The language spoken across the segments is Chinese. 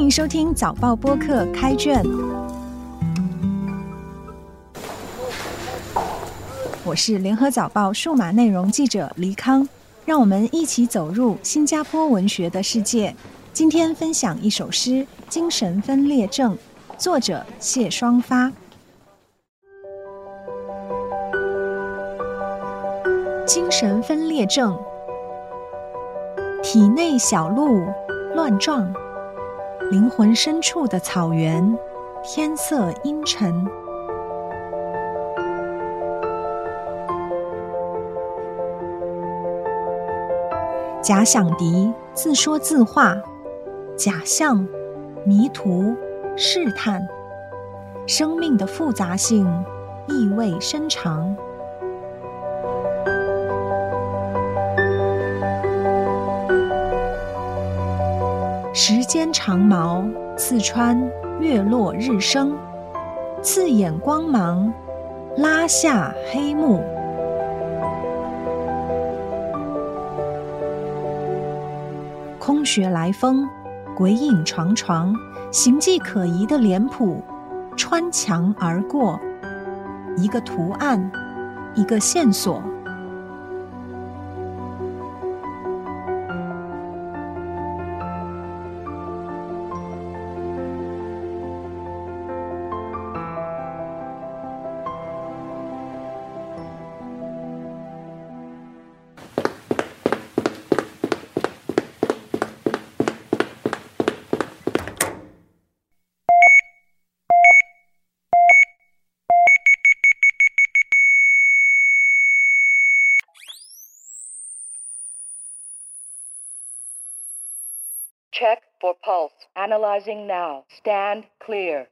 欢迎收听早报播客开卷，我是联合早报数码内容记者黎康，让我们一起走入新加坡文学的世界。今天分享一首诗《精神分裂症》，作者谢双发。精神分裂症，体内小鹿乱撞，灵魂深处的草原，天色阴沉。假想敌自说自话，假象、迷途、试探，生命的复杂性，意味深长。间长矛刺穿月落日升，刺眼光芒拉下黑幕。空穴来风，鬼影幢幢，形迹可疑的脸谱穿墙而过，一个图案，一个线索。Check for pulse. Analyzing now. Stand clear.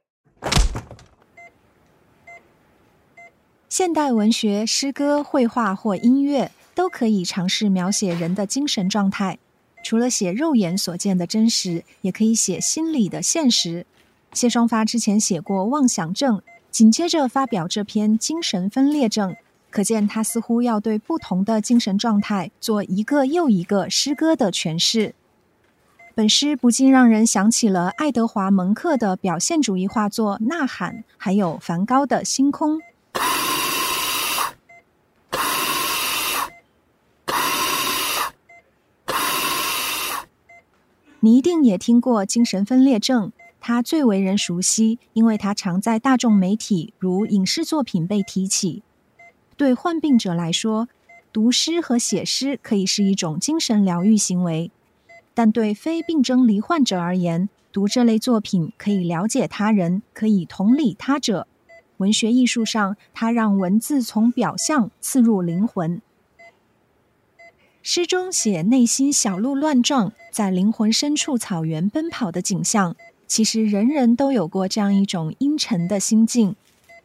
现代文学、诗歌、绘画或音乐都可以尝试描写人的精神状态。除了写肉眼所见的真实，也可以写心理的现实。谢双发之前写过妄想症，紧接着发表这篇精神分裂症，可见他似乎要对不同的精神状态做一个又一个诗歌的诠释。本诗不禁让人想起了爱德华·蒙克的表现主义画作《呐喊》，还有梵高的《星空》。你一定也听过精神分裂症，它最为人熟悉，因为它常在大众媒体如影视作品被提起。对患病者来说，读诗和写诗可以是一种精神疗愈行为。但对非病症罹患者而言，读这类作品可以了解他人，可以同理他者。文学艺术上，它让文字从表象刺入灵魂。诗中写内心小鹿乱撞，在灵魂深处草原奔跑的景象，其实人人都有过这样一种阴沉的心境，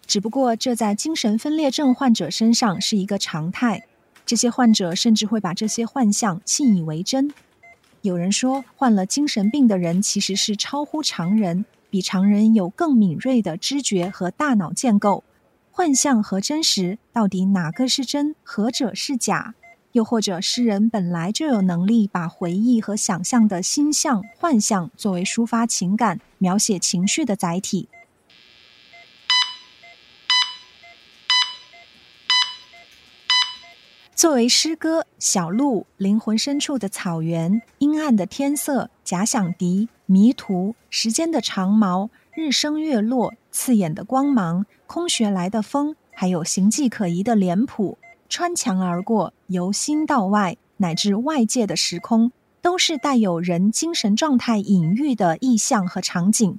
只不过这在精神分裂症患者身上是一个常态。这些患者甚至会把这些幻象信以为真。有人说，患了精神病的人其实是超乎常人，比常人有更敏锐的知觉和大脑建构。幻象和真实到底哪个是真，何者是假？又或者诗人本来就有能力把回忆和想象的心象、幻象作为抒发情感、描写情绪的载体？作为诗歌，小鹿灵魂深处的草原，阴暗的天色，假想敌，迷途，时间的长矛，日升月落，刺眼的光芒，空穴来的风，还有形迹可疑的脸谱，穿墙而过，由心到外，乃至外界的时空，都是带有人精神状态隐喻的意象和场景。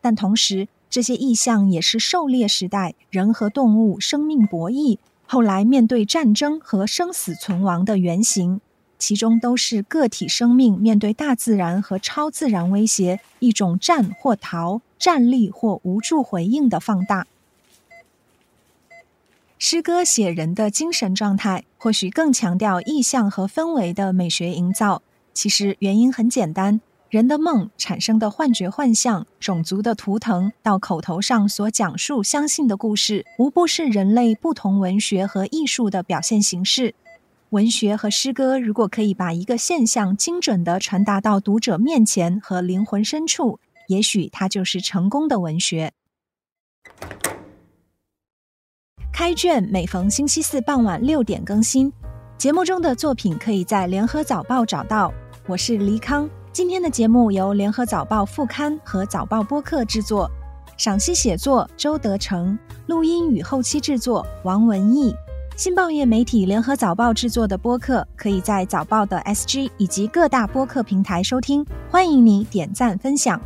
但同时，这些意象也是狩猎时代人和动物生命博弈。后来面对战争和生死存亡的原型，其中都是个体生命面对大自然和超自然威胁一种战或逃、站立或无助回应的放大。诗歌写人的精神状态，或许更强调意象和氛围的美学营造。其实原因很简单。人的梦产生的幻觉、幻象，种族的图腾，到口头上所讲述、相信的故事，无不是人类不同文学和艺术的表现形式。文学和诗歌如果可以把一个现象精准地传达到读者面前和灵魂深处，也许它就是成功的文学。开卷每逢星期四傍晚六点更新，节目中的作品可以在联合早报找到。我是黎康，今天的节目由联合早报副刊和早报播客制作，赏析写作周德成，录音与后期制作王文义。新报业媒体联合早报制作的播客，可以在早报的 SG 以及各大播客平台收听。欢迎你点赞分享。